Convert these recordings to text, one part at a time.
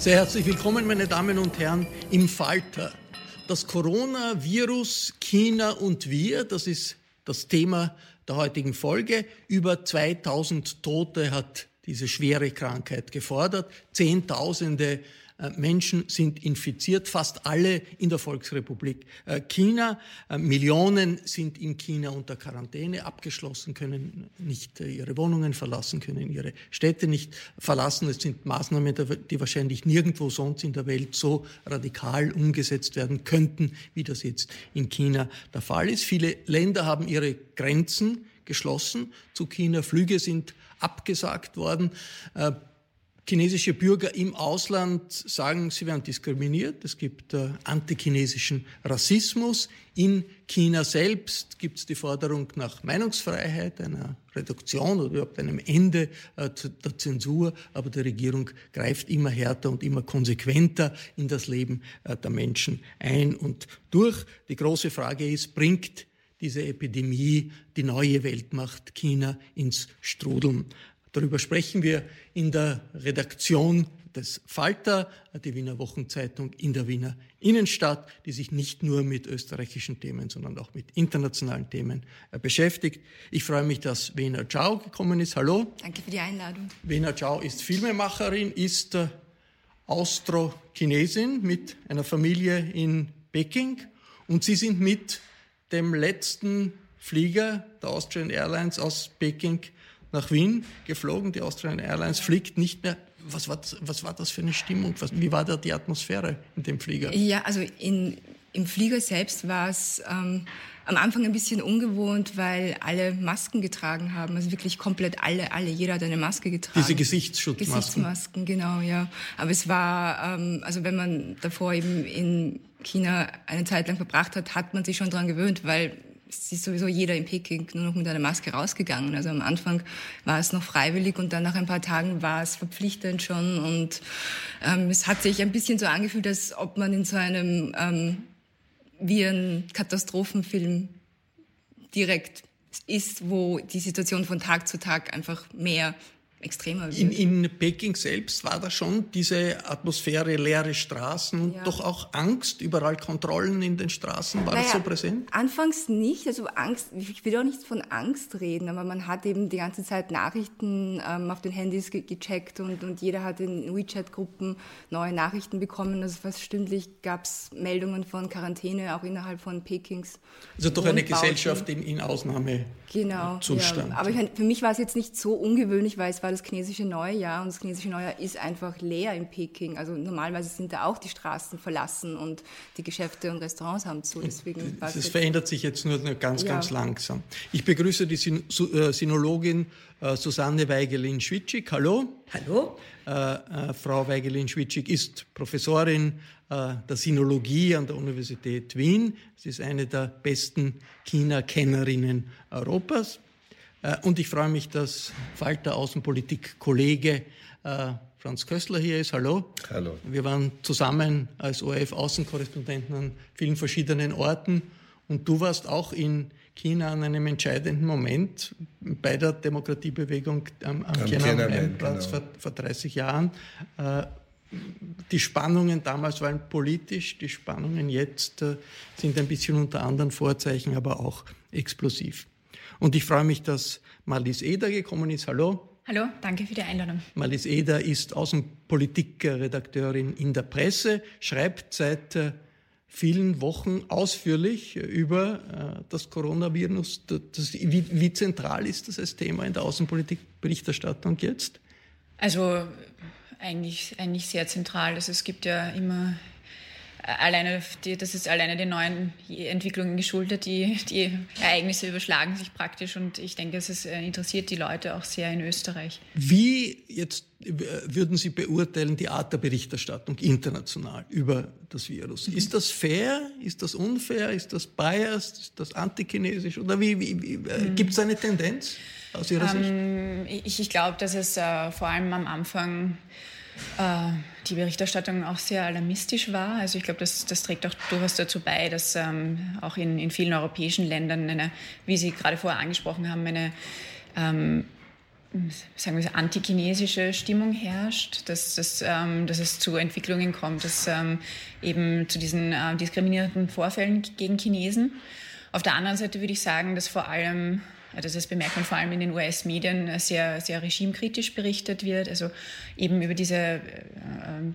Sehr herzlich willkommen, meine Damen und Herren, im Falter. Das Coronavirus, China und wir, das ist das Thema der heutigen Folge. Über 2000 Tote hat diese schwere Krankheit gefordert. Zehntausende Menschen sind infiziert, fast alle in der Volksrepublik äh, China. Äh, Millionen sind in China unter Quarantäne abgeschlossen, können nicht ihre Wohnungen verlassen, können ihre Städte nicht verlassen. Es sind Maßnahmen, die wahrscheinlich nirgendwo sonst in der Welt so radikal umgesetzt werden könnten, wie das jetzt in China der Fall ist. Viele Länder haben ihre Grenzen geschlossen zu China. Flüge sind abgesagt worden. Chinesische Bürger im Ausland sagen, sie werden diskriminiert. Es gibt äh, antichinesischen Rassismus. In China selbst gibt es die Forderung nach Meinungsfreiheit, einer Reduktion oder überhaupt einem Ende äh, der Zensur. Aber die Regierung greift immer härter und immer konsequenter in das Leben äh, der Menschen ein und durch. Die große Frage ist, bringt diese Epidemie die neue Weltmacht China ins Strudeln. Darüber sprechen wir in der Redaktion des Falter, die Wiener Wochenzeitung in der Wiener Innenstadt, die sich nicht nur mit österreichischen Themen, sondern auch mit internationalen Themen äh, beschäftigt. Ich freue mich, dass Wena Zhao gekommen ist. Hallo. Danke für die Einladung. Wena Zhao ist Filmemacherin, ist äh, Austro-Chinesin mit einer Familie in Peking und Sie sind mit dem letzten Flieger der Austrian Airlines aus Peking nach Wien geflogen. Die Austrian Airlines fliegt nicht mehr. Was war, was war das für eine Stimmung? Was, wie war da die Atmosphäre in dem Flieger? Ja, also in, im Flieger selbst war es ähm, am Anfang ein bisschen ungewohnt, weil alle Masken getragen haben. Also wirklich komplett alle, alle. Jeder hat eine Maske getragen. Diese Gesichtsschutzmasken. Gesichtsmasken, genau, ja. Aber es war, ähm, also wenn man davor eben in China eine Zeit lang verbracht hat, hat man sich schon daran gewöhnt, weil es ist sowieso jeder in Peking nur noch mit einer Maske rausgegangen. Also am Anfang war es noch freiwillig und dann nach ein paar Tagen war es verpflichtend schon. Und ähm, es hat sich ein bisschen so angefühlt, als ob man in so einem ähm, wie ein Katastrophenfilm direkt ist, wo die Situation von Tag zu Tag einfach mehr extremer wird. In, in Peking selbst war da schon diese Atmosphäre, leere Straßen, ja. doch auch Angst, überall Kontrollen in den Straßen, war naja, das so präsent? Anfangs nicht, also Angst, ich will auch nicht von Angst reden, aber man hat eben die ganze Zeit Nachrichten ähm, auf den Handys ge gecheckt und, und jeder hat in WeChat-Gruppen neue Nachrichten bekommen. Also fast stündlich gab es Meldungen von Quarantäne, auch innerhalb von Pekings. Also doch eine Gesellschaft in, in Ausnahmezustand. Genau, ja. aber ich, für mich war es jetzt nicht so ungewöhnlich, weil es war das chinesische Neujahr und das chinesische Neujahr ist einfach leer in Peking. Also normalerweise sind da auch die Straßen verlassen und die Geschäfte und Restaurants haben zu. Deswegen das verändert sich jetzt nur ganz, ja. ganz langsam. Ich begrüße die Sin äh, Sinologin äh, Susanne Weigelin-Schwitschig. Hallo. Hallo. Äh, äh, Frau Weigelin-Schwitschig ist Professorin äh, der Sinologie an der Universität Wien. Sie ist eine der besten China-Kennerinnen Europas. Äh, und ich freue mich, dass Falter Außenpolitik-Kollege äh, Franz Köstler hier ist. Hallo. Hallo. Wir waren zusammen als ORF-Außenkorrespondenten an vielen verschiedenen Orten. Und du warst auch in China an einem entscheidenden Moment bei der Demokratiebewegung am, am, am Tiananmen-Platz genau. vor, vor 30 Jahren. Äh, die Spannungen damals waren politisch, die Spannungen jetzt sind ein bisschen unter anderen Vorzeichen, aber auch explosiv. Und ich freue mich, dass Marlies Eder gekommen ist. Hallo. Hallo, danke für die Einladung. Marlies Eder ist Außenpolitikredakteurin in der Presse, schreibt seit äh, vielen Wochen ausführlich über äh, das Coronavirus. Das, wie, wie zentral ist das als Thema in der Außenpolitikberichterstattung jetzt? Also eigentlich, eigentlich sehr zentral. Also es gibt ja immer äh, alleine, die, das ist alleine den neuen Entwicklungen geschuldet. Die, die Ereignisse überschlagen sich praktisch und ich denke, es äh, interessiert die Leute auch sehr in Österreich. Wie jetzt äh, würden Sie beurteilen die Art der Berichterstattung international über das Virus? Mhm. Ist das fair? Ist das unfair? Ist das biased? Ist das antichinesisch? Oder wie, wie, wie mhm. gibt es eine Tendenz aus Ihrer ähm, Sicht? Ich, ich glaube, dass es äh, vor allem am Anfang äh, die Berichterstattung auch sehr alarmistisch war. Also ich glaube, das, das, trägt auch durchaus dazu bei, dass ähm, auch in, in, vielen europäischen Ländern eine, wie Sie gerade vorher angesprochen haben, eine ähm, sagen wir so, antichinesische Stimmung herrscht, dass, dass, ähm, dass es zu Entwicklungen kommt, dass ähm, eben zu diesen äh, diskriminierenden Vorfällen gegen Chinesen. Auf der anderen Seite würde ich sagen, dass vor allem also das bemerkt man vor allem in den US-Medien, sehr, sehr regimekritisch berichtet wird. Also eben über diese äh,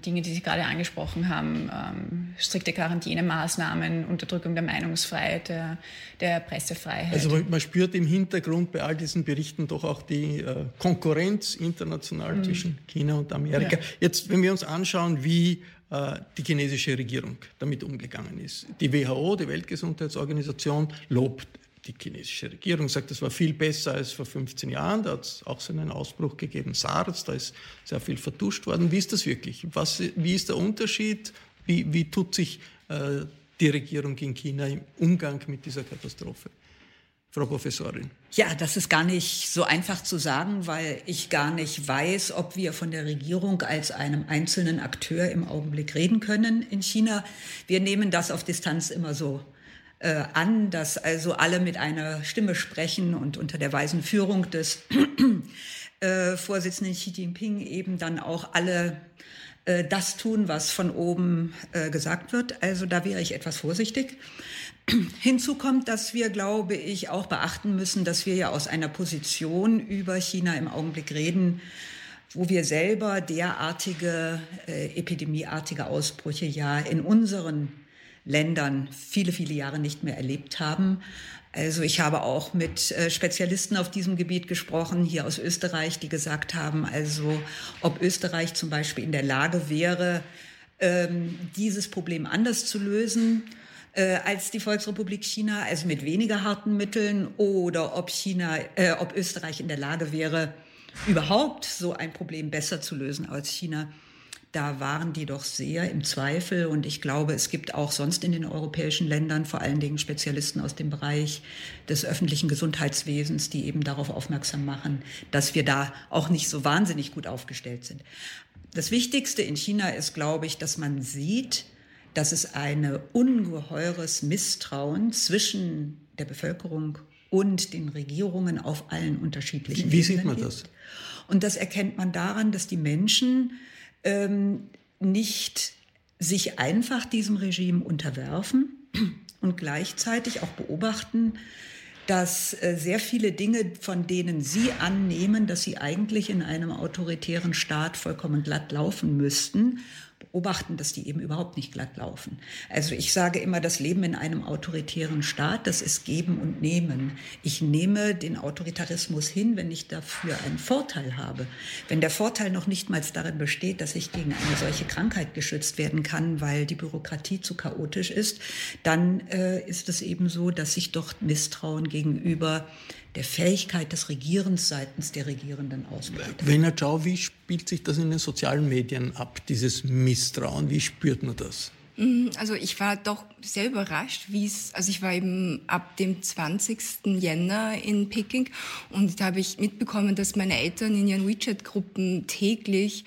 Dinge, die Sie gerade angesprochen haben, ähm, strikte Quarantänemaßnahmen, Unterdrückung der Meinungsfreiheit, der, der Pressefreiheit. Also man, man, spürt im Hintergrund bei all diesen Berichten doch auch die äh, Konkurrenz international mhm. zwischen China und Amerika. Ja. Jetzt, wenn wir uns anschauen, wie äh, die chinesische Regierung damit umgegangen ist. Die WHO, die Weltgesundheitsorganisation, lobt die chinesische Regierung sagt, das war viel besser als vor 15 Jahren. Da hat es auch so einen Ausbruch gegeben, SARS, da ist sehr viel vertuscht worden. Wie ist das wirklich? Was, wie ist der Unterschied? Wie, wie tut sich äh, die Regierung in China im Umgang mit dieser Katastrophe? Frau Professorin. Ja, das ist gar nicht so einfach zu sagen, weil ich gar nicht weiß, ob wir von der Regierung als einem einzelnen Akteur im Augenblick reden können in China. Wir nehmen das auf Distanz immer so äh, an, dass also alle mit einer Stimme sprechen und unter der weisen Führung des äh, Vorsitzenden Xi Jinping eben dann auch alle äh, das tun, was von oben äh, gesagt wird. Also da wäre ich etwas vorsichtig. Hinzu kommt, dass wir, glaube ich, auch beachten müssen, dass wir ja aus einer Position über China im Augenblick reden, wo wir selber derartige äh, epidemieartige Ausbrüche ja in unseren Ländern viele, viele Jahre nicht mehr erlebt haben. Also ich habe auch mit äh, Spezialisten auf diesem Gebiet gesprochen, hier aus Österreich, die gesagt haben, also ob Österreich zum Beispiel in der Lage wäre, ähm, dieses Problem anders zu lösen äh, als die Volksrepublik China, also mit weniger harten Mitteln, oder ob China, äh, ob Österreich in der Lage wäre, überhaupt so ein Problem besser zu lösen als China da waren die doch sehr im Zweifel. Und ich glaube, es gibt auch sonst in den europäischen Ländern vor allen Dingen Spezialisten aus dem Bereich des öffentlichen Gesundheitswesens, die eben darauf aufmerksam machen, dass wir da auch nicht so wahnsinnig gut aufgestellt sind. Das Wichtigste in China ist, glaube ich, dass man sieht, dass es ein ungeheures Misstrauen zwischen der Bevölkerung und den Regierungen auf allen unterschiedlichen Wie, wie sieht man das? Und das erkennt man daran, dass die Menschen ähm, nicht sich einfach diesem Regime unterwerfen und gleichzeitig auch beobachten, dass äh, sehr viele Dinge, von denen Sie annehmen, dass sie eigentlich in einem autoritären Staat vollkommen glatt laufen müssten, beobachten, dass die eben überhaupt nicht glatt laufen. Also ich sage immer, das Leben in einem autoritären Staat, das ist Geben und Nehmen. Ich nehme den Autoritarismus hin, wenn ich dafür einen Vorteil habe. Wenn der Vorteil noch nicht mal darin besteht, dass ich gegen eine solche Krankheit geschützt werden kann, weil die Bürokratie zu chaotisch ist, dann äh, ist es eben so, dass sich dort Misstrauen gegenüber der Fähigkeit des Regierens seitens der Regierenden ausbreitet. Wenn er Ciao, wie spielt sich das in den sozialen Medien ab, dieses Misstrauen? Wie spürt man das? Mm, also ich war doch sehr überrascht, wie es, also ich war eben ab dem 20. Jänner in Peking und da habe ich mitbekommen, dass meine Eltern in ihren WeChat-Gruppen täglich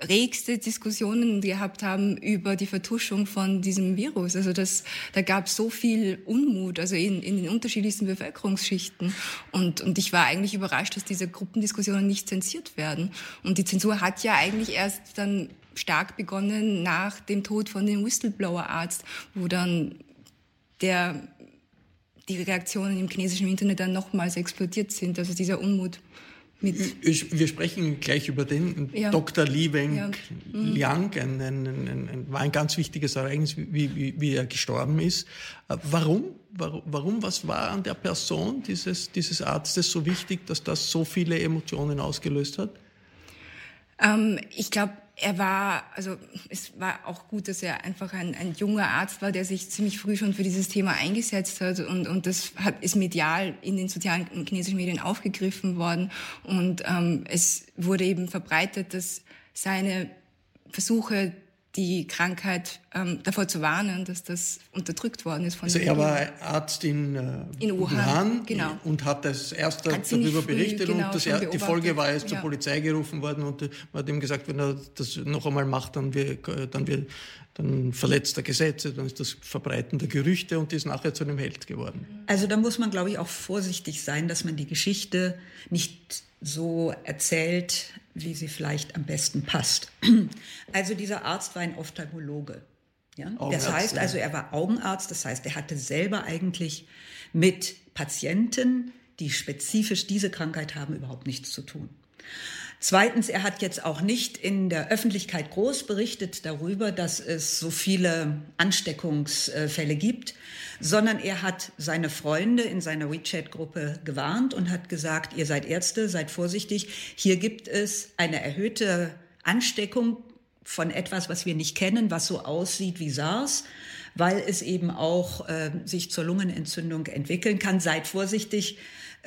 regste Diskussionen gehabt haben über die Vertuschung von diesem Virus. Also das, da gab es so viel Unmut, also in, in den unterschiedlichsten Bevölkerungsschichten. Und, und ich war eigentlich überrascht, dass diese Gruppendiskussionen nicht zensiert werden. Und die Zensur hat ja eigentlich erst dann stark begonnen nach dem Tod von dem Whistleblower-Arzt, wo dann der, die Reaktionen im chinesischen Internet dann nochmals explodiert sind, also dieser Unmut. Wir sprechen gleich über den ja. Dr. Li Weng. Liang, ein, ein, ein, ein, war ein ganz wichtiges Ereignis, wie, wie, wie er gestorben ist. Äh, warum? warum? Was war an der Person dieses, dieses Arztes so wichtig, dass das so viele Emotionen ausgelöst hat? Ähm, ich glaube, er war, also es war auch gut, dass er einfach ein, ein, junger Arzt war, der sich ziemlich früh schon für dieses Thema eingesetzt hat. Und, und das hat, ist medial in den sozialen chinesischen Medien aufgegriffen worden. Und ähm, es wurde eben verbreitet, dass seine Versuche die Krankheit ähm, davor zu warnen, dass das unterdrückt worden ist. Von also er war Arzt in, äh, in Wuhan, Wuhan genau. und hat das erste hat darüber berichtet genau, und das, er, die Folge war, er ist ja. zur Polizei gerufen worden und man hat ihm gesagt, wenn er das noch einmal macht, dann, wir, dann, wir, dann verletzt er Gesetze, dann ist das Verbreiten der Gerüchte und ist nachher zu einem Held geworden. Also da muss man, glaube ich, auch vorsichtig sein, dass man die Geschichte nicht so erzählt, wie sie vielleicht am besten passt. Also dieser Arzt war ein Ophthalmologe. Ja? Das heißt also, er war Augenarzt, das heißt, er hatte selber eigentlich mit Patienten, die spezifisch diese Krankheit haben, überhaupt nichts zu tun. Zweitens, er hat jetzt auch nicht in der Öffentlichkeit groß berichtet darüber, dass es so viele Ansteckungsfälle gibt, sondern er hat seine Freunde in seiner WeChat-Gruppe gewarnt und hat gesagt, ihr seid Ärzte, seid vorsichtig, hier gibt es eine erhöhte Ansteckung von etwas, was wir nicht kennen, was so aussieht wie SARS weil es eben auch äh, sich zur Lungenentzündung entwickeln kann. Seid vorsichtig,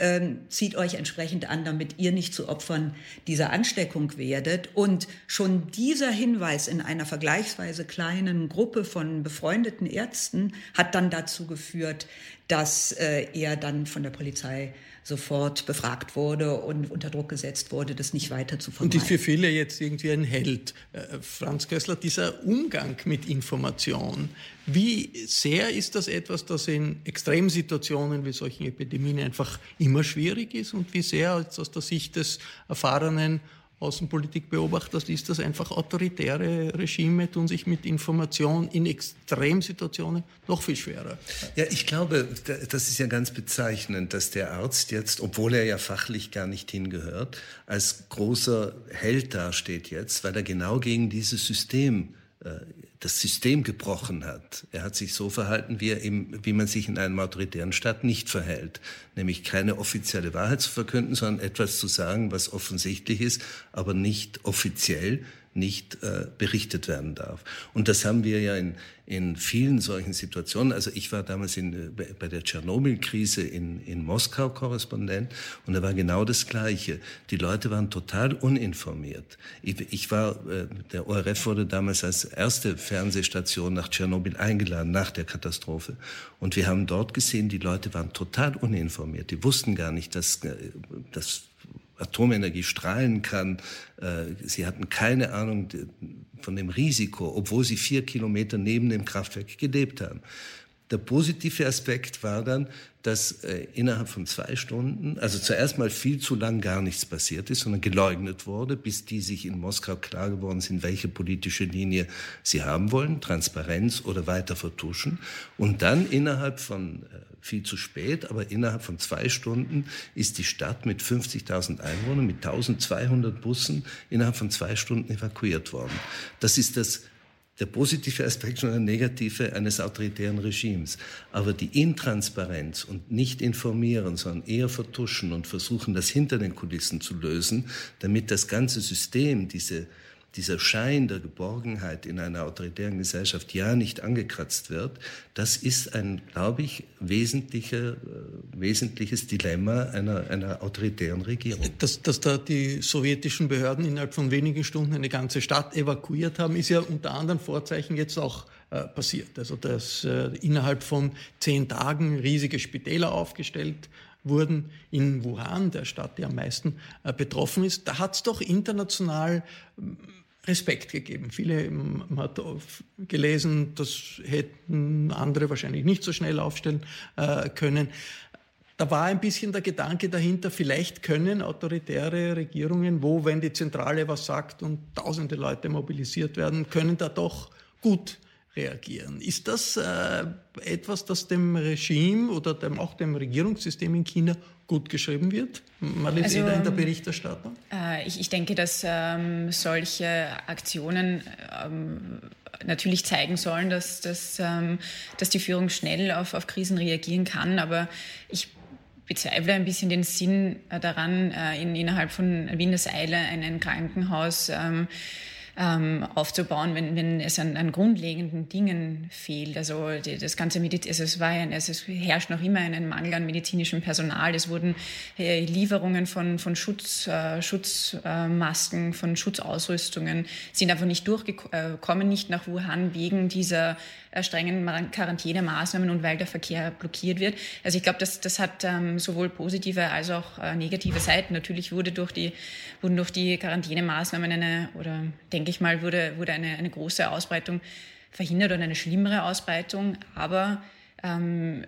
ähm, zieht euch entsprechend an, damit ihr nicht zu Opfern dieser Ansteckung werdet. Und schon dieser Hinweis in einer vergleichsweise kleinen Gruppe von befreundeten Ärzten hat dann dazu geführt, dass äh, er dann von der Polizei sofort befragt wurde und unter Druck gesetzt wurde, das nicht weiter zu verbreiten. Und ist für viele jetzt irgendwie ein Held. Äh, Franz Kössler, dieser Umgang mit Information, wie sehr ist das etwas, das in Extremsituationen wie solchen Epidemien einfach immer schwierig ist und wie sehr aus der Sicht des erfahrenen Außenpolitik beobachtet, ist das einfach autoritäre Regime tun sich mit Information in Extremsituationen noch viel schwerer. Ja, ich glaube, das ist ja ganz bezeichnend, dass der Arzt jetzt, obwohl er ja fachlich gar nicht hingehört, als großer Held dasteht jetzt, weil er genau gegen dieses System äh, das System gebrochen hat. Er hat sich so verhalten, wie, er im, wie man sich in einem autoritären Staat nicht verhält. Nämlich keine offizielle Wahrheit zu verkünden, sondern etwas zu sagen, was offensichtlich ist, aber nicht offiziell nicht äh, berichtet werden darf. Und das haben wir ja in, in vielen solchen Situationen. Also ich war damals in, äh, bei der Tschernobyl-Krise in, in Moskau Korrespondent und da war genau das Gleiche. Die Leute waren total uninformiert. Ich, ich war, äh, der ORF wurde damals als erste Fernsehstation nach Tschernobyl eingeladen, nach der Katastrophe. Und wir haben dort gesehen, die Leute waren total uninformiert. Die wussten gar nicht, dass, äh, dass Atomenergie strahlen kann. Äh, sie hatten keine Ahnung von dem Risiko, obwohl sie vier Kilometer neben dem Kraftwerk gelebt haben. Der positive Aspekt war dann, dass äh, innerhalb von zwei Stunden, also zuerst mal viel zu lang gar nichts passiert ist, sondern geleugnet wurde, bis die sich in Moskau klar geworden sind, welche politische Linie sie haben wollen, Transparenz oder weiter vertuschen. Und dann innerhalb von, äh, viel zu spät, aber innerhalb von zwei Stunden ist die Stadt mit 50.000 Einwohnern, mit 1200 Bussen innerhalb von zwei Stunden evakuiert worden. Das ist das der positive Aspekt und der negative eines autoritären Regimes. Aber die Intransparenz und nicht informieren, sondern eher vertuschen und versuchen, das hinter den Kulissen zu lösen, damit das ganze System, diese dieser Schein der Geborgenheit in einer autoritären Gesellschaft ja nicht angekratzt wird, das ist ein, glaube ich, wesentlicher, äh, wesentliches Dilemma einer, einer autoritären Regierung. Dass, dass da die sowjetischen Behörden innerhalb von wenigen Stunden eine ganze Stadt evakuiert haben, ist ja unter anderen Vorzeichen jetzt auch äh, passiert. Also dass äh, innerhalb von zehn Tagen riesige Spitäler aufgestellt wurden in Wuhan, der Stadt, die am meisten äh, betroffen ist. Da hat es doch international Respekt gegeben. Viele man hat gelesen, das hätten andere wahrscheinlich nicht so schnell aufstellen äh, können. Da war ein bisschen der Gedanke dahinter, vielleicht können autoritäre Regierungen, wo, wenn die Zentrale was sagt und tausende Leute mobilisiert werden, können da doch gut reagieren. Ist das äh, etwas, das dem Regime oder dem, auch dem Regierungssystem in China gut geschrieben wird? Marlene also, in der Berichterstattung? Äh, ich, ich, denke, dass ähm, solche Aktionen ähm, natürlich zeigen sollen, dass, dass, ähm, dass die Führung schnell auf, auf Krisen reagieren kann. Aber ich bezweifle ein bisschen den Sinn äh, daran, äh, in, innerhalb von Windeseile ein, ein Krankenhaus ähm, ähm, aufzubauen, wenn, wenn es an, an grundlegenden Dingen fehlt. Also die, das ganze Mediz also es, war ein, es herrscht noch immer ein Mangel an medizinischem Personal. Es wurden äh, Lieferungen von, von Schutz, äh, Schutzmasken, von Schutzausrüstungen sind einfach nicht durchgekommen, nicht nach Wuhan wegen dieser äh, strengen Quarantänemaßnahmen und weil der Verkehr blockiert wird. Also ich glaube, das, das hat ähm, sowohl positive als auch äh, negative Seiten. Natürlich wurde durch die, wurden durch die Quarantänemaßnahmen eine, oder denke ich mal, wurde, wurde eine, eine große Ausbreitung verhindert oder eine schlimmere Ausbreitung. Aber ähm,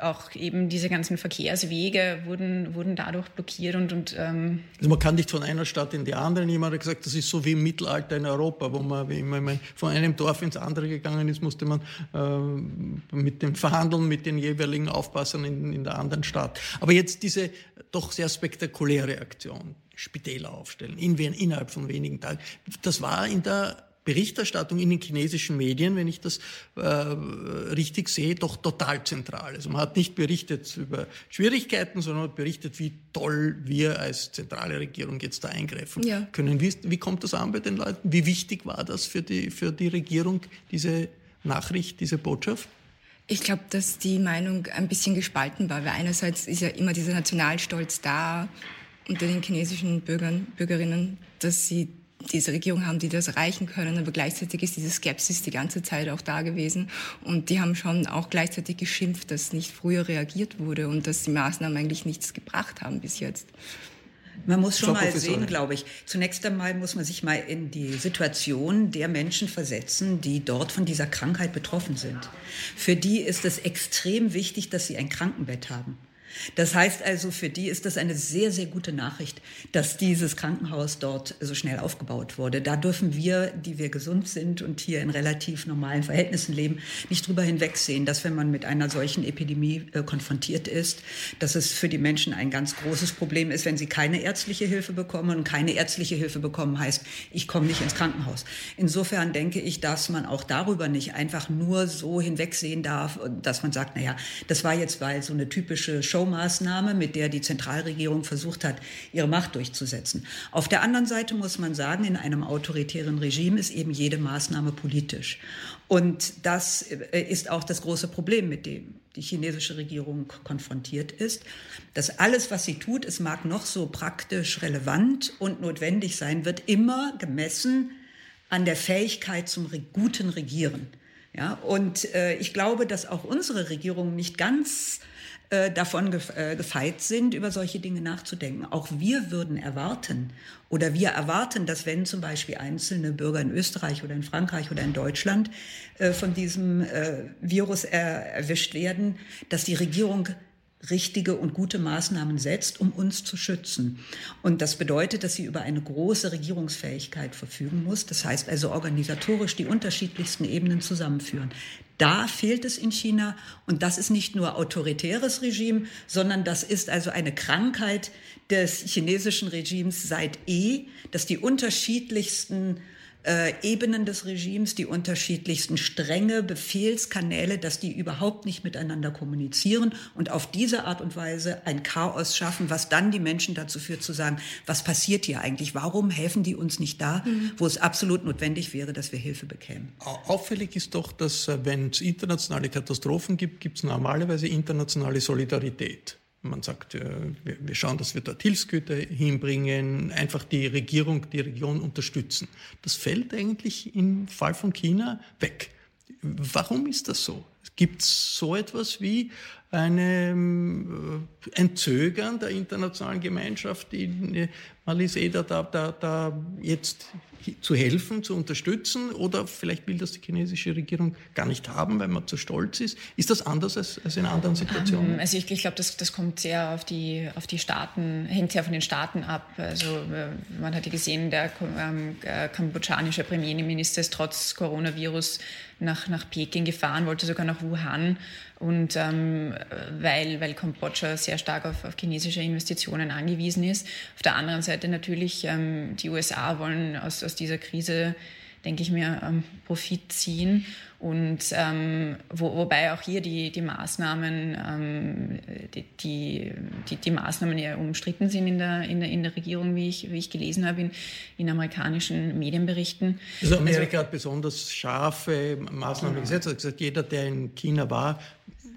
auch eben diese ganzen Verkehrswege wurden, wurden dadurch blockiert und, und ähm also man kann nicht von einer Stadt in die andere. Jemand hat gesagt, das ist so wie im Mittelalter in Europa, wo man, wie man von einem Dorf ins andere gegangen ist, musste man äh, mit dem Verhandeln mit den jeweiligen Aufpassern in, in der anderen Stadt. Aber jetzt diese doch sehr spektakuläre Aktion, Spitäler aufstellen, in, innerhalb von wenigen Tagen, das war in der Berichterstattung in den chinesischen Medien, wenn ich das äh, richtig sehe, doch total zentral. Also man hat nicht berichtet über Schwierigkeiten, sondern hat berichtet, wie toll wir als zentrale Regierung jetzt da eingreifen ja. können. Wie, wie kommt das an bei den Leuten? Wie wichtig war das für die, für die Regierung, diese Nachricht, diese Botschaft? Ich glaube, dass die Meinung ein bisschen gespalten war, weil einerseits ist ja immer dieser Nationalstolz da unter den chinesischen Bürgern, Bürgerinnen, dass sie diese Regierung haben, die das erreichen können, aber gleichzeitig ist diese Skepsis die ganze Zeit auch da gewesen und die haben schon auch gleichzeitig geschimpft, dass nicht früher reagiert wurde und dass die Maßnahmen eigentlich nichts gebracht haben bis jetzt. Man muss schon mal sehen, glaube ich. Zunächst einmal muss man sich mal in die Situation der Menschen versetzen, die dort von dieser Krankheit betroffen sind. Für die ist es extrem wichtig, dass sie ein Krankenbett haben. Das heißt also, für die ist das eine sehr, sehr gute Nachricht, dass dieses Krankenhaus dort so schnell aufgebaut wurde. Da dürfen wir, die wir gesund sind und hier in relativ normalen Verhältnissen leben, nicht drüber hinwegsehen, dass wenn man mit einer solchen Epidemie äh, konfrontiert ist, dass es für die Menschen ein ganz großes Problem ist, wenn sie keine ärztliche Hilfe bekommen. Und keine ärztliche Hilfe bekommen heißt, ich komme nicht ins Krankenhaus. Insofern denke ich, dass man auch darüber nicht einfach nur so hinwegsehen darf, dass man sagt, naja, das war jetzt weil so eine typische Show Showmaßnahme, mit der die Zentralregierung versucht hat, ihre Macht durchzusetzen. Auf der anderen Seite muss man sagen, in einem autoritären Regime ist eben jede Maßnahme politisch. Und das äh, ist auch das große Problem, mit dem die chinesische Regierung konfrontiert ist, dass alles, was sie tut, es mag noch so praktisch relevant und notwendig sein, wird immer gemessen an der Fähigkeit zum guten Regieren. Ja, und äh, ich glaube, dass auch unsere Regierung nicht ganz äh, davon äh, gefeit sind, über solche Dinge nachzudenken. Auch wir würden erwarten oder wir erwarten, dass wenn zum Beispiel einzelne Bürger in Österreich oder in Frankreich oder in Deutschland äh, von diesem Virus erwischt werden, dass die Regierung richtige und gute Maßnahmen setzt, um uns zu schützen. Und das bedeutet, dass sie über eine große Regierungsfähigkeit verfügen muss. Das heißt also organisatorisch die unterschiedlichsten Ebenen zusammenführen. Da fehlt es in China. Und das ist nicht nur autoritäres Regime, sondern das ist also eine Krankheit des chinesischen Regimes seit eh, dass die unterschiedlichsten äh, Ebenen des Regimes, die unterschiedlichsten Stränge, Befehlskanäle, dass die überhaupt nicht miteinander kommunizieren und auf diese Art und Weise ein Chaos schaffen, was dann die Menschen dazu führt zu sagen, was passiert hier eigentlich? Warum helfen die uns nicht da, mhm. wo es absolut notwendig wäre, dass wir Hilfe bekämen? Auffällig ist doch, dass äh, wenn es internationale Katastrophen gibt, gibt es normalerweise internationale Solidarität. Man sagt, äh, wir schauen, dass wir dort Hilfsgüter hinbringen, einfach die Regierung, die Region unterstützen. Das fällt eigentlich im Fall von China weg. Warum ist das so? Gibt es so etwas wie eine, äh, ein Zögern der internationalen Gemeinschaft, die äh, Malise da, da, da jetzt zu helfen, zu unterstützen? Oder vielleicht will das die chinesische Regierung gar nicht haben, weil man zu stolz ist. Ist das anders als, als in anderen Situationen? Ähm, also ich, ich glaube, das, das kommt sehr auf die, auf die Staaten, hängt sehr von den Staaten ab. Also äh, man hat ja gesehen, der ähm, äh, kambodschanische Premierminister ist trotz Coronavirus nach, nach Peking gefahren, wollte sogar nach Wuhan. Und ähm, weil, weil Kambodscha sehr stark auf, auf chinesische Investitionen angewiesen ist. Auf der anderen Seite natürlich, ähm, die USA wollen aus, aus dieser Krise, denke ich mir, ähm, Profit ziehen. Und ähm, wo, wobei auch hier die, die Maßnahmen, ähm, die, die, die, Maßnahmen ja umstritten sind in der, in der, in der Regierung, wie ich, wie ich gelesen habe in, in amerikanischen Medienberichten. Also Amerika also, hat besonders scharfe Maßnahmen gesetzt. Er hat gesagt, jeder, der in China war,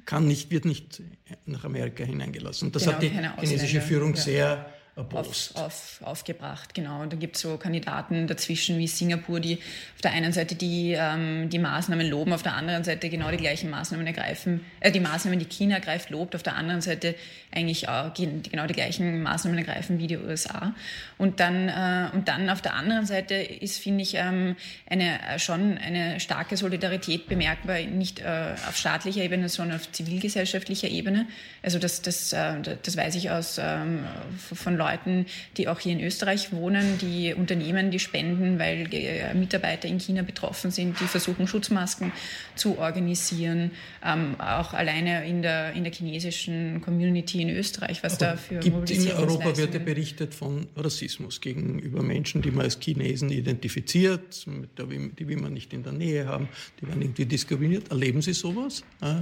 kann nicht, wird nicht nach Amerika hineingelassen. Und das genau, hat die chinesische Führung ja. sehr auf, auf, aufgebracht. Genau. Und da gibt es so Kandidaten dazwischen wie Singapur, die auf der einen Seite die, ähm, die Maßnahmen loben, auf der anderen Seite genau die gleichen Maßnahmen ergreifen, äh, die Maßnahmen, die China ergreift, lobt, auf der anderen Seite eigentlich auch genau die gleichen Maßnahmen ergreifen wie die USA. Und dann, äh, und dann auf der anderen Seite ist, finde ich, ähm, eine, äh, schon eine starke Solidarität bemerkbar, nicht äh, auf staatlicher Ebene, sondern auf zivilgesellschaftlicher Ebene. Also das, das, äh, das weiß ich aus ähm, von Leuten, Leuten, die auch hier in Österreich wohnen, die Unternehmen, die spenden, weil äh, Mitarbeiter in China betroffen sind, die versuchen, Schutzmasken zu organisieren. Ähm, auch alleine in der, in der chinesischen Community in Österreich, was Aber da für gibt In Europa wird ja berichtet von Rassismus gegenüber Menschen, die man als Chinesen identifiziert, die will man nicht in der Nähe haben, die werden irgendwie diskriminiert. Erleben Sie sowas? Äh,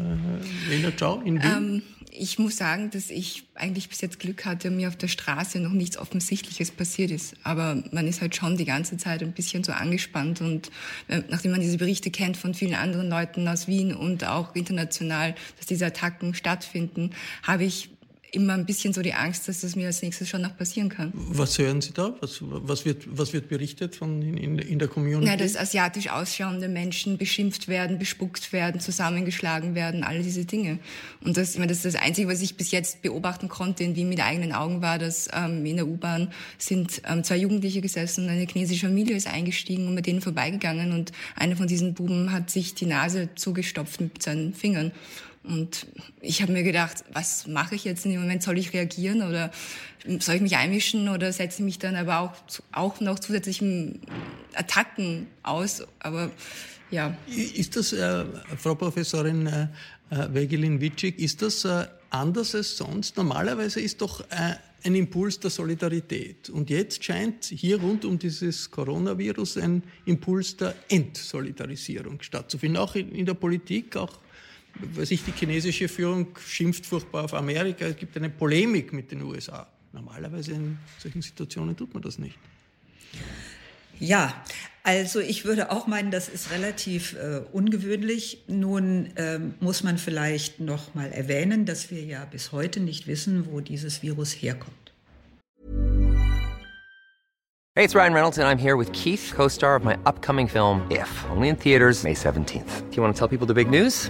Lena Chao in Wien? Ähm, ich muss sagen, dass ich eigentlich bis jetzt Glück hatte, mir auf der Straße noch nichts Offensichtliches passiert ist. Aber man ist halt schon die ganze Zeit ein bisschen so angespannt. Und äh, nachdem man diese Berichte kennt von vielen anderen Leuten aus Wien und auch international, dass diese Attacken stattfinden, habe ich immer ein bisschen so die Angst, dass das mir als nächstes schon noch passieren kann. Was hören Sie da? Was, was, wird, was wird berichtet von in, in, der Community? Na, dass asiatisch ausschauende Menschen beschimpft werden, bespuckt werden, zusammengeschlagen werden, all diese Dinge. Und das, ich meine, das ist das Einzige, was ich bis jetzt beobachten konnte in Wien mit eigenen Augen war, dass ähm, in der U-Bahn sind ähm, zwei Jugendliche gesessen, eine chinesische Familie ist eingestiegen und mit denen vorbeigegangen und einer von diesen Buben hat sich die Nase zugestopft mit seinen Fingern. Und ich habe mir gedacht, was mache ich jetzt in dem Moment? Soll ich reagieren oder soll ich mich einmischen oder setze ich mich dann aber auch, auch noch zusätzlichen Attacken aus? Aber ja. Ist das, äh, Frau Professorin äh, äh Wegelin-Witschig, ist das äh, anders als sonst? Normalerweise ist doch äh, ein Impuls der Solidarität. Und jetzt scheint hier rund um dieses Coronavirus ein Impuls der Entsolidarisierung stattzufinden, auch in, in der Politik, auch weiß ich, die chinesische Führung schimpft furchtbar auf Amerika. Es gibt eine Polemik mit den USA. Normalerweise in solchen Situationen tut man das nicht. Ja, also ich würde auch meinen, das ist relativ äh, ungewöhnlich. Nun ähm, muss man vielleicht noch mal erwähnen, dass wir ja bis heute nicht wissen, wo dieses Virus herkommt. Hey, it's Ryan Reynolds and I'm here with Keith, co-star of my upcoming film If, only in theaters May 17th. Do you want to tell people the big news?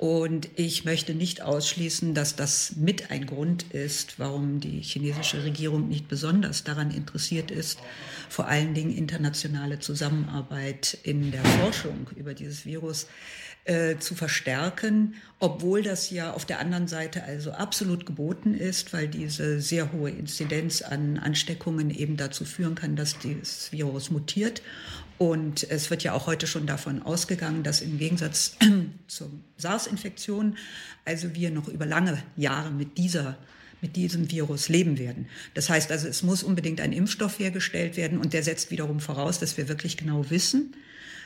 Und ich möchte nicht ausschließen, dass das mit ein Grund ist, warum die chinesische Regierung nicht besonders daran interessiert ist, vor allen Dingen internationale Zusammenarbeit in der Forschung über dieses Virus äh, zu verstärken, obwohl das ja auf der anderen Seite also absolut geboten ist, weil diese sehr hohe Inzidenz an Ansteckungen eben dazu führen kann, dass dieses Virus mutiert und es wird ja auch heute schon davon ausgegangen, dass im Gegensatz zur SARS-Infektion, also wir noch über lange Jahre mit dieser mit diesem Virus leben werden. Das heißt also, es muss unbedingt ein Impfstoff hergestellt werden und der setzt wiederum voraus, dass wir wirklich genau wissen,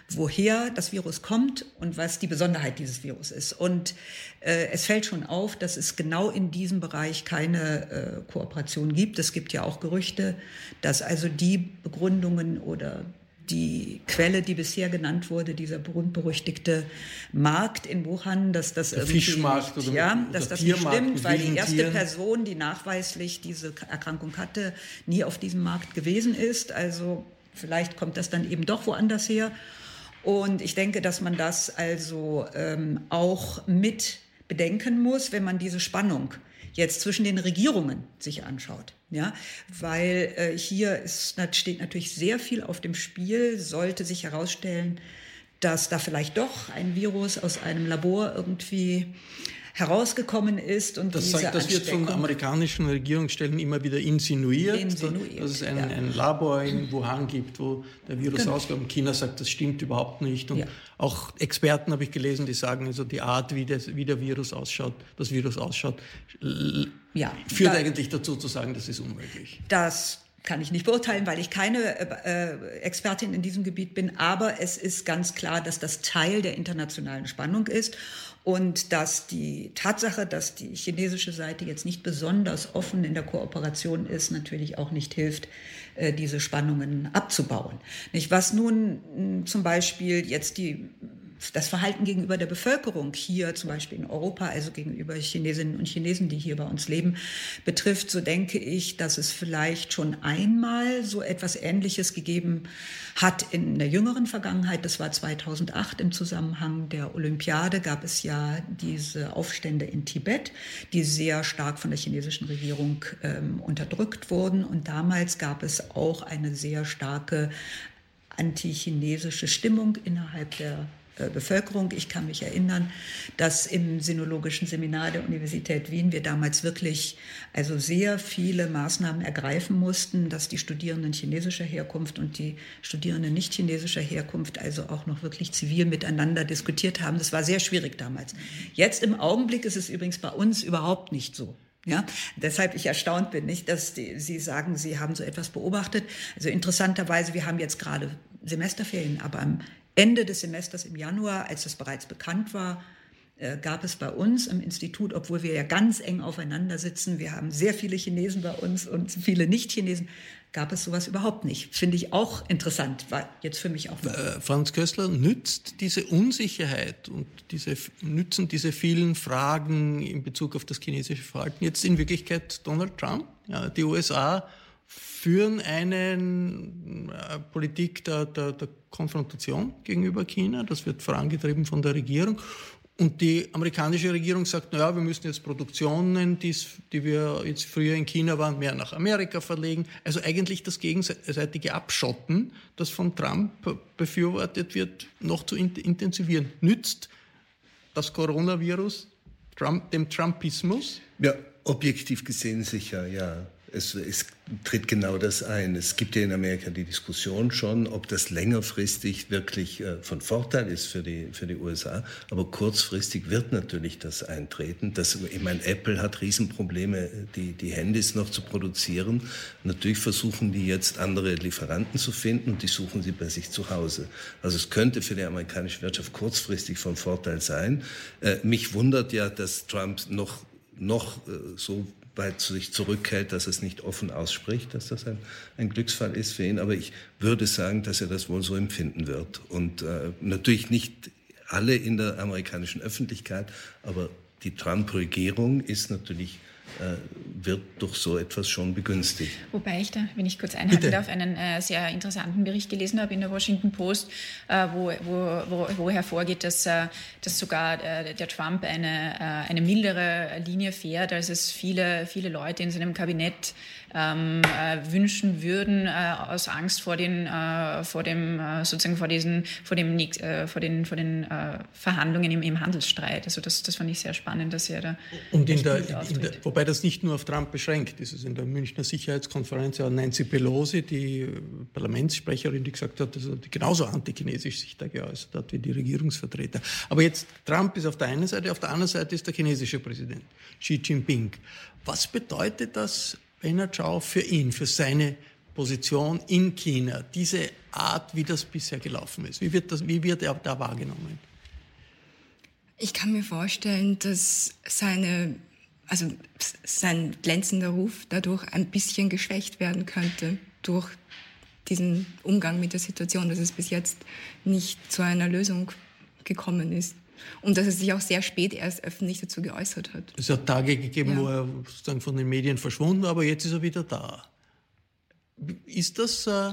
woher das Virus kommt und was die Besonderheit dieses Virus ist. Und äh, es fällt schon auf, dass es genau in diesem Bereich keine äh, Kooperation gibt. Es gibt ja auch Gerüchte, dass also die Begründungen oder die Quelle, die bisher genannt wurde, dieser berühmt-berüchtigte Markt in Wuhan, dass das der irgendwie Fischmarkt nicht, oder, ja, dass das nicht stimmt, weil die erste Tieren. Person, die nachweislich diese Erkrankung hatte, nie auf diesem Markt gewesen ist. Also vielleicht kommt das dann eben doch woanders her. Und ich denke, dass man das also ähm, auch mit bedenken muss, wenn man diese Spannung jetzt zwischen den Regierungen sich anschaut. Ja, weil äh, hier ist, steht natürlich sehr viel auf dem Spiel, sollte sich herausstellen, dass da vielleicht doch ein Virus aus einem Labor irgendwie herausgekommen ist und Das, diese sagt, das wird von Ansteckung- amerikanischen Regierungsstellen immer wieder insinuiert, Insinuiert, dass es ein, ja. ein Labor in Wuhan gibt, wo der Virus Genau. auskommt. China sagt, das stimmt überhaupt nicht. Und Ja. auch Experten habe ich gelesen, die sagen, also die Art, wie, das, wie der Virus ausschaut, das Virus ausschaut, Ja, führt da- eigentlich dazu zu sagen, das ist unmöglich. Das kann ich nicht beurteilen, weil ich keine äh, äh, Expertin in diesem Gebiet bin. Aber es ist ganz klar, dass das Teil der internationalen Spannung ist und dass die Tatsache, dass die chinesische Seite jetzt nicht besonders offen in der Kooperation ist, natürlich auch nicht hilft, äh, diese Spannungen abzubauen. Was nun mh, zum Beispiel jetzt die das Verhalten gegenüber der Bevölkerung hier, zum Beispiel in Europa, also gegenüber Chinesinnen und Chinesen, die hier bei uns leben, betrifft, so denke ich, dass es vielleicht schon einmal so etwas Ähnliches gegeben hat in der jüngeren Vergangenheit. Das war 2008 im Zusammenhang der Olympiade, gab es ja diese Aufstände in Tibet, die sehr stark von der chinesischen Regierung ähm, unterdrückt wurden. Und damals gab es auch eine sehr starke antichinesische Stimmung innerhalb der Bevölkerung. Ich kann mich erinnern, dass im Sinologischen Seminar der Universität Wien wir damals wirklich also sehr viele Maßnahmen ergreifen mussten, dass die Studierenden chinesischer Herkunft und die Studierenden nicht chinesischer Herkunft also auch noch wirklich zivil miteinander diskutiert haben. Das war sehr schwierig damals. Jetzt im Augenblick ist es übrigens bei uns überhaupt nicht so. Ja, deshalb ich erstaunt bin, nicht, dass die, Sie sagen, Sie haben so etwas beobachtet. Also interessanterweise, wir haben jetzt gerade Semesterferien, aber am Ende des Semesters im Januar, als das bereits bekannt war, äh, gab es bei uns im Institut, obwohl wir ja ganz eng aufeinander sitzen, wir haben sehr viele Chinesen bei uns und viele Nicht-Chinesen, gab es sowas überhaupt nicht. Finde ich auch interessant, war jetzt für mich auch. Äh, Franz Köstler nützt diese Unsicherheit und diese, nützen diese vielen Fragen in Bezug auf das chinesische Verhalten jetzt in Wirklichkeit Donald Trump. Ja, die USA führen eine äh, Politik der, der, der Konfrontation gegenüber China. Das wird vorangetrieben von der Regierung. Und die amerikanische Regierung sagt, naja, wir müssen jetzt Produktionen, die wir jetzt früher in China waren, mehr nach Amerika verlegen. Also eigentlich das gegenseitige Abschotten, das von Trump befürwortet wird, noch zu in- intensivieren. Nützt das Coronavirus Trump, dem Trumpismus? Ja, objektiv gesehen sicher, ja. Es, es tritt genau das ein. Es gibt ja in Amerika die Diskussion schon, ob das längerfristig wirklich äh, von Vorteil ist für die, für die USA. Aber kurzfristig wird natürlich das eintreten. Das, ich meine, Apple hat Riesenprobleme, die, die Handys noch zu produzieren. Natürlich versuchen die jetzt andere Lieferanten zu finden und die suchen sie bei sich zu Hause. Also es könnte für die amerikanische Wirtschaft kurzfristig von Vorteil sein. Äh, mich wundert ja, dass Trump noch, noch äh, so weit sich zurückhält, dass es nicht offen ausspricht, dass das ein, ein Glücksfall ist für ihn. Aber ich würde sagen, dass er das wohl so empfinden wird. Und äh, natürlich nicht alle in der amerikanischen Öffentlichkeit, aber die Trump-Regierung ist natürlich wird durch so etwas schon begünstigt. Wobei ich da, wenn ich kurz einhaken Bitte. darf, einen äh, sehr interessanten Bericht gelesen habe in der Washington Post, äh, wo, wo, wo, wo, hervorgeht, dass, äh, dass sogar äh, der Trump eine, äh, eine mildere Linie fährt, als es viele, viele Leute in seinem Kabinett ähm, äh, wünschen würden, äh, aus Angst vor den, äh, vor dem, äh, sozusagen vor diesen, vor dem, äh, vor den, vor den äh, Verhandlungen im, im, Handelsstreit. Also das, das fand ich sehr spannend, dass er da. Und in der, in der, wobei das nicht nur auf Trump beschränkt ist. Also in der Münchner Sicherheitskonferenz ja Nancy Pelosi, die Parlamentssprecherin, die gesagt hat, dass er genauso antichinesisch sich da geäußert hat wie die Regierungsvertreter. Aber jetzt Trump ist auf der einen Seite, auf der anderen Seite ist der chinesische Präsident Xi Jinping. Was bedeutet das Bernhard Chao für ihn, für seine Position in China, diese Art, wie das bisher gelaufen ist? Wie wird, das, wie wird er da wahrgenommen? Ich kann mir vorstellen, dass seine, also sein glänzender Ruf dadurch ein bisschen geschwächt werden könnte durch diesen Umgang mit der Situation, dass es bis jetzt nicht zu einer Lösung gekommen ist. Und dass er sich auch sehr spät erst öffentlich dazu geäußert hat. Es hat Tage gegeben, ja. wo er sozusagen von den Medien verschwunden war, aber jetzt ist er wieder da. Ist das äh,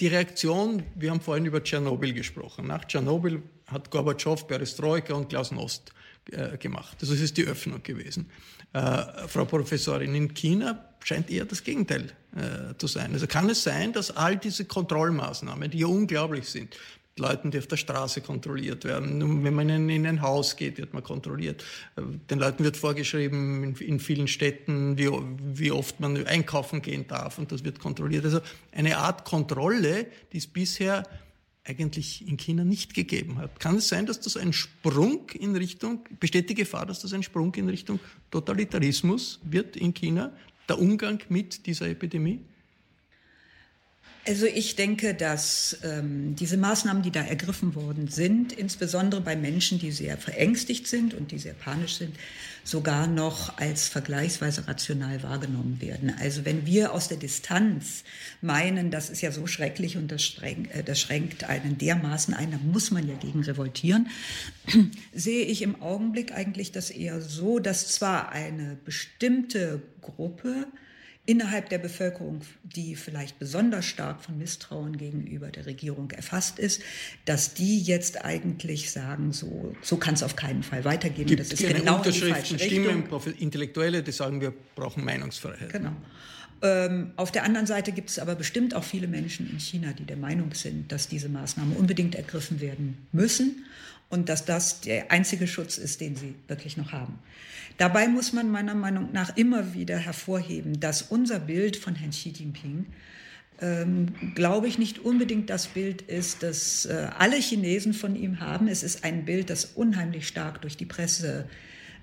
die Reaktion, wir haben vorhin über Tschernobyl gesprochen. Nach Tschernobyl hat Gorbatschow, Perestroika und Glasnost äh, gemacht. Also es ist die Öffnung gewesen. Äh, Frau Professorin, in China scheint eher das Gegenteil äh, zu sein. Also kann es sein, dass all diese Kontrollmaßnahmen, die ja unglaublich sind, Leuten, die auf der Straße kontrolliert werden. Wenn man in, ein Haus geht, wird man kontrolliert. Den Leuten wird vorgeschrieben in, in vielen Städten, wie, wie, oft man einkaufen gehen darf und das wird kontrolliert. Also eine Art Kontrolle, die es bisher eigentlich in China nicht gegeben hat. Kann es sein, dass das ein Sprung in Richtung, besteht die Gefahr, dass das ein Sprung in Richtung Totalitarismus wird in China, der Umgang mit dieser Epidemie? Also ich denke, dass ähm, diese Maßnahmen, die da ergriffen worden sind, insbesondere bei Menschen, die sehr verängstigt sind und die sehr panisch sind, sogar noch als vergleichsweise rational wahrgenommen werden. Also wenn wir aus der Distanz meinen, das ist ja so schrecklich und das, streng, äh, das schränkt einen dermaßen ein, da muss man ja gegen revoltieren, sehe ich im Augenblick eigentlich das eher so, dass zwar eine bestimmte Gruppe, innerhalb der Bevölkerung, die vielleicht besonders stark von Misstrauen gegenüber der Regierung erfasst ist, dass die jetzt eigentlich sagen, so, so kann es auf keinen Fall weitergehen. Gibt das ist genau Unterschriften, Stimmen, Intellektuelle, die sagen, wir brauchen Meinungsfreiheit. Genau. Ähm, auf der anderen Seite gibt es aber bestimmt auch viele Menschen in China, die der Meinung sind, dass diese Maßnahmen unbedingt ergriffen werden müssen und dass das der einzige Schutz ist, den sie wirklich noch haben. Dabei muss man meiner Meinung nach immer wieder hervorheben, dass unser Bild von Herrn Xi Jinping, ähm, glaube ich, nicht unbedingt das Bild ist, das äh, alle Chinesen von ihm haben. Es ist ein Bild, das unheimlich stark durch die Presse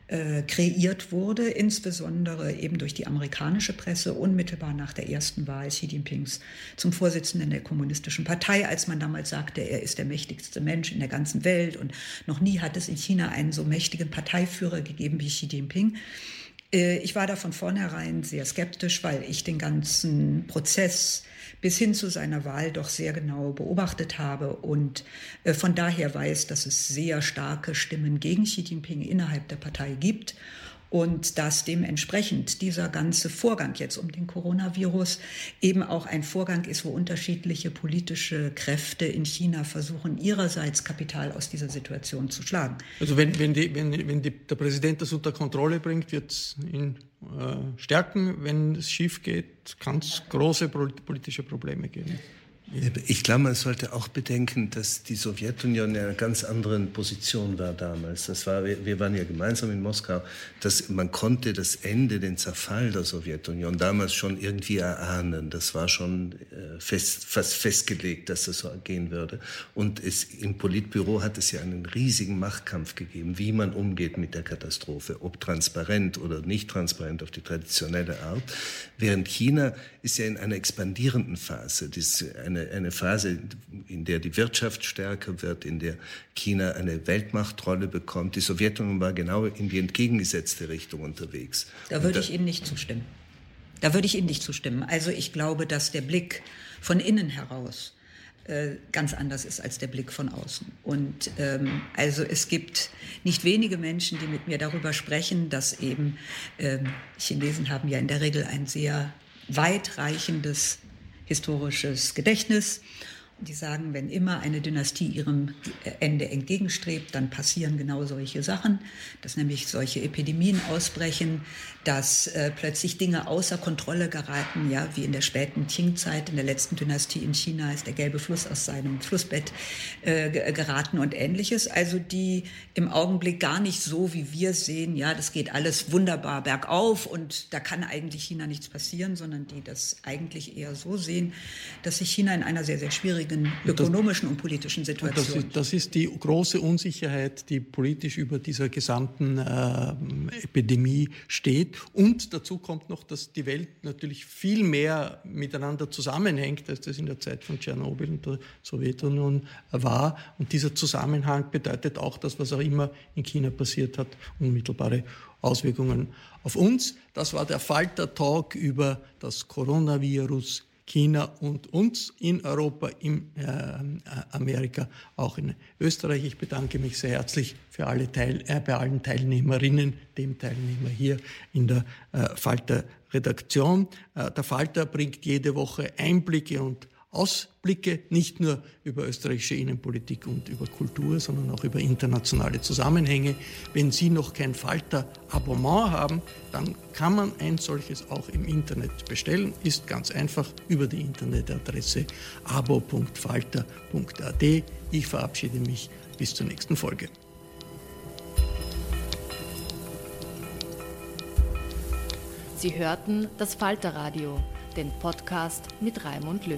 äh, kreiert wurde, insbesondere eben durch die amerikanische Presse, unmittelbar nach der ersten Wahl Xi Jinpings zum Vorsitzenden der Kommunistischen Partei, als man damals sagte, er ist der mächtigste Mensch in der ganzen Welt und noch nie hat es in China einen so mächtigen Parteiführer gegeben wie Xi Jinping. Äh, ich war da von vornherein sehr skeptisch, weil ich den ganzen Prozess bis hin zu seiner Wahl doch sehr genau beobachtet habe und äh, von daher weiß, dass es sehr starke Stimmen gegen Xi Jinping innerhalb der Partei gibt und dass dementsprechend dieser ganze Vorgang jetzt um den Coronavirus eben auch ein Vorgang ist, wo unterschiedliche politische Kräfte in China versuchen, ihrerseits Kapital aus dieser Situation zu schlagen. Also wenn, wenn, die, wenn, wenn die, der Präsident das unter Kontrolle bringt, wird es ihn äh, stärken. Wenn es schief geht, kann es große politische Probleme geben. Ich glaube, man sollte auch bedenken, dass die Sowjetunion in einer ganz anderen Position war damals. Das war, wir waren ja gemeinsam in Moskau, dass man konnte das Ende, den Zerfall der Sowjetunion damals schon irgendwie erahnen. Das war schon äh, fest, fast festgelegt, dass das so gehen würde. Und es, im Politbüro hat es ja einen riesigen Machtkampf gegeben, wie man umgeht mit der Katastrophe, ob transparent oder nicht transparent auf die traditionelle Art. Während China ist ja in einer expandierenden Phase. Das, eine eine, eine Phase, in der die Wirtschaft stärker wird, in der China eine Weltmachtrolle bekommt. Die Sowjetunion war genau in die entgegengesetzte Richtung unterwegs. Da würde ich Ihnen nicht zustimmen. Da würde ich Ihnen nicht zustimmen. Also ich glaube, dass der Blick von innen heraus äh, ganz anders ist als der Blick von außen. Und ähm, also es gibt nicht wenige Menschen, die mit mir darüber sprechen, dass eben ähm, Chinesen haben ja in der Regel ein sehr weitreichendes historisches Gedächtnis. Die sagen, wenn immer eine Dynastie ihrem Ende entgegenstrebt, dann passieren genau solche Sachen, dass nämlich solche Epidemien ausbrechen, dass äh, plötzlich Dinge außer Kontrolle geraten, ja, wie in der späten Qing-Zeit, in der letzten Dynastie in China ist der gelbe Fluss aus seinem Flussbett äh, geraten und ähnliches. Also die im Augenblick gar nicht so, wie wir sehen, ja, das geht alles wunderbar bergauf und da kann eigentlich China nichts passieren, sondern die das eigentlich eher so sehen, dass sich China in einer sehr, sehr schwierigen ökonomischen und politischen Situation. Das ist, das ist die große Unsicherheit, die politisch über dieser gesamten äh, Epidemie steht. Und dazu kommt noch, dass die Welt natürlich viel mehr miteinander zusammenhängt, als das in der Zeit von Tschernobyl und der Sowjetunion war. Und dieser Zusammenhang bedeutet auch das, was auch immer in China passiert hat, unmittelbare Auswirkungen auf uns. Das war der Falter-Talk über das Coronavirus China und uns in Europa, in äh, Amerika, auch in Österreich. Ich bedanke mich sehr herzlich für alle Teil, äh, bei allen Teilnehmerinnen, dem Teilnehmer hier in der äh, Falter-Redaktion. Äh, der Falter bringt jede Woche Einblicke und Ausblicke, nicht nur über österreichische Innenpolitik und über Kultur, sondern auch über internationale Zusammenhänge. Wenn Sie noch kein Falter-Abonnement haben, dann kann man ein solches auch im Internet bestellen. Ist ganz einfach über die Internetadresse abo.falter.at. Ich verabschiede mich bis zur nächsten Folge. Sie hörten das Falterradio, den Podcast mit Raimund Löw.